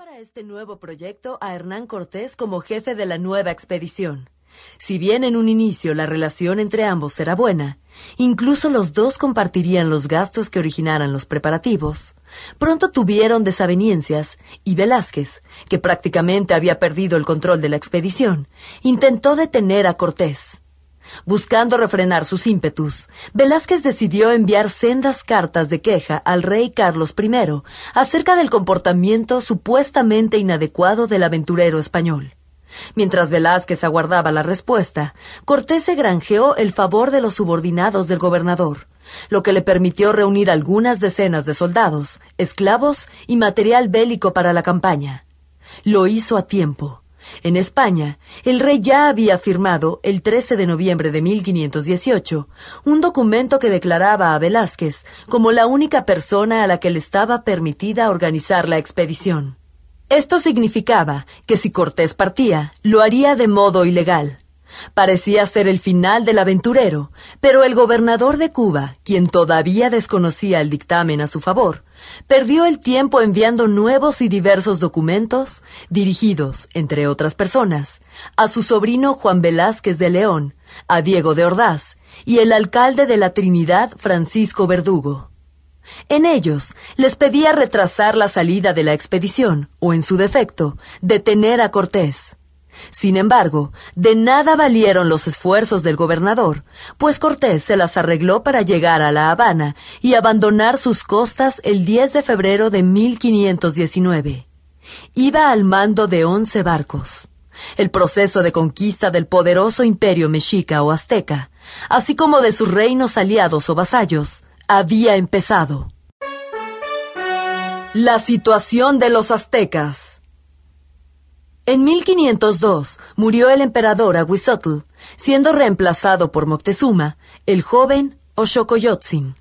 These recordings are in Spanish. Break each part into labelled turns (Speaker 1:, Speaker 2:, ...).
Speaker 1: para este nuevo proyecto a Hernán Cortés como jefe de la nueva expedición. Si bien en un inicio la relación entre ambos era buena, incluso los dos compartirían los gastos que originaran los preparativos, pronto tuvieron desavenencias y Velázquez, que prácticamente había perdido el control de la expedición, intentó detener a Cortés. Buscando refrenar sus ímpetus, Velázquez decidió enviar sendas cartas de queja al rey Carlos I acerca del comportamiento supuestamente inadecuado del aventurero español. Mientras Velázquez aguardaba la respuesta, Cortés se granjeó el favor de los subordinados del gobernador, lo que le permitió reunir algunas decenas de soldados, esclavos y material bélico para la campaña. Lo hizo a tiempo en España, el rey ya había firmado, el 13 de noviembre de 1518, un documento que declaraba a Velázquez como la única persona a la que le estaba permitida organizar la expedición. Esto significaba que si Cortés partía, lo haría de modo ilegal, Parecía ser el final del aventurero, pero el gobernador de Cuba, quien todavía desconocía el dictamen a su favor, perdió el tiempo enviando nuevos y diversos documentos, dirigidos, entre otras personas, a su sobrino Juan Velázquez de León, a Diego de Ordaz y el alcalde de la Trinidad, Francisco Verdugo. En ellos les pedía retrasar la salida de la expedición, o en su defecto, detener a Cortés. Sin embargo, de nada valieron los esfuerzos del gobernador, pues Cortés se las arregló para llegar a La Habana y abandonar sus costas el 10 de febrero de 1519. Iba al mando de once barcos. El proceso de conquista del poderoso imperio mexica o azteca, así como de sus reinos aliados o vasallos, había empezado. La situación de los aztecas. En 1502 murió el emperador Aguizotl, siendo reemplazado por Moctezuma, el joven Oshokoyotzin.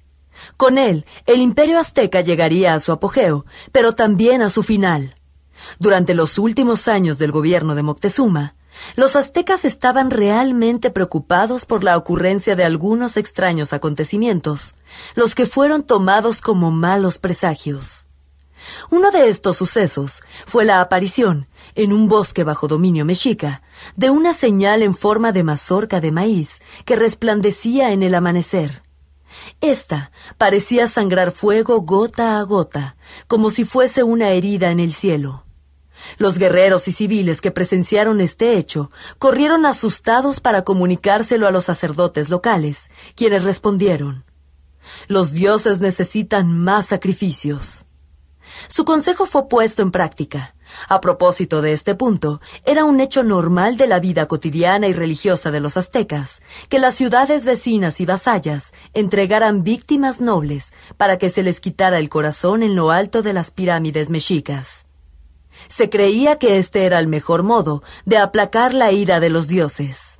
Speaker 1: Con él, el imperio azteca llegaría a su apogeo, pero también a su final. Durante los últimos años del gobierno de Moctezuma, los aztecas estaban realmente preocupados por la ocurrencia de algunos extraños acontecimientos, los que fueron tomados como malos presagios. Uno de estos sucesos fue la aparición, en un bosque bajo dominio mexica, de una señal en forma de mazorca de maíz que resplandecía en el amanecer. Esta parecía sangrar fuego gota a gota, como si fuese una herida en el cielo. Los guerreros y civiles que presenciaron este hecho corrieron asustados para comunicárselo a los sacerdotes locales, quienes respondieron Los dioses necesitan más sacrificios. Su consejo fue puesto en práctica. A propósito de este punto, era un hecho normal de la vida cotidiana y religiosa de los aztecas, que las ciudades vecinas y vasallas entregaran víctimas nobles para que se les quitara el corazón en lo alto de las pirámides mexicas. Se creía que este era el mejor modo de aplacar la ira de los dioses.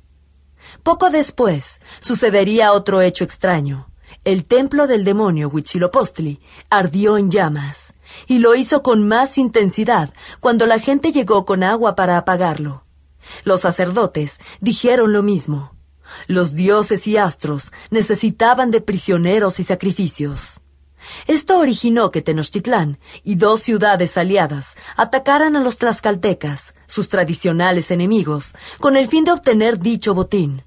Speaker 1: Poco después, sucedería otro hecho extraño. El templo del demonio Huitzilopochtli ardió en llamas y lo hizo con más intensidad cuando la gente llegó con agua para apagarlo. Los sacerdotes dijeron lo mismo. Los dioses y astros necesitaban de prisioneros y sacrificios. Esto originó que Tenochtitlán y dos ciudades aliadas atacaran a los tlaxcaltecas, sus tradicionales enemigos, con el fin de obtener dicho botín.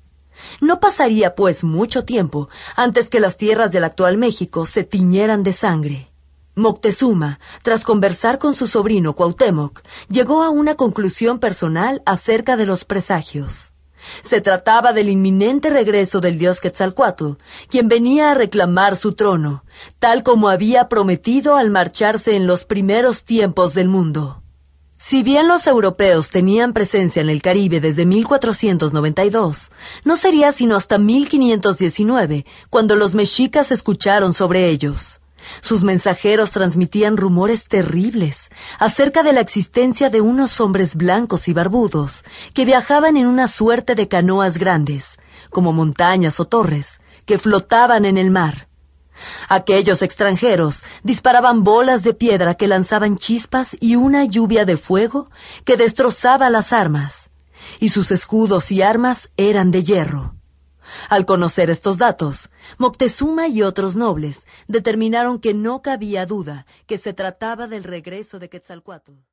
Speaker 1: No pasaría, pues, mucho tiempo antes que las tierras del actual México se tiñeran de sangre. Moctezuma, tras conversar con su sobrino Cuauhtémoc, llegó a una conclusión personal acerca de los presagios. Se trataba del inminente regreso del dios Quetzalcoatl, quien venía a reclamar su trono, tal como había prometido al marcharse en los primeros tiempos del mundo. Si bien los europeos tenían presencia en el Caribe desde 1492, no sería sino hasta 1519 cuando los mexicas escucharon sobre ellos. Sus mensajeros transmitían rumores terribles acerca de la existencia de unos hombres blancos y barbudos que viajaban en una suerte de canoas grandes, como montañas o torres, que flotaban en el mar. Aquellos extranjeros disparaban bolas de piedra que lanzaban chispas y una lluvia de fuego que destrozaba las armas, y sus escudos y armas eran de hierro. Al conocer estos datos, Moctezuma y otros nobles determinaron que no cabía duda que se trataba del regreso de Quetzalcoatl.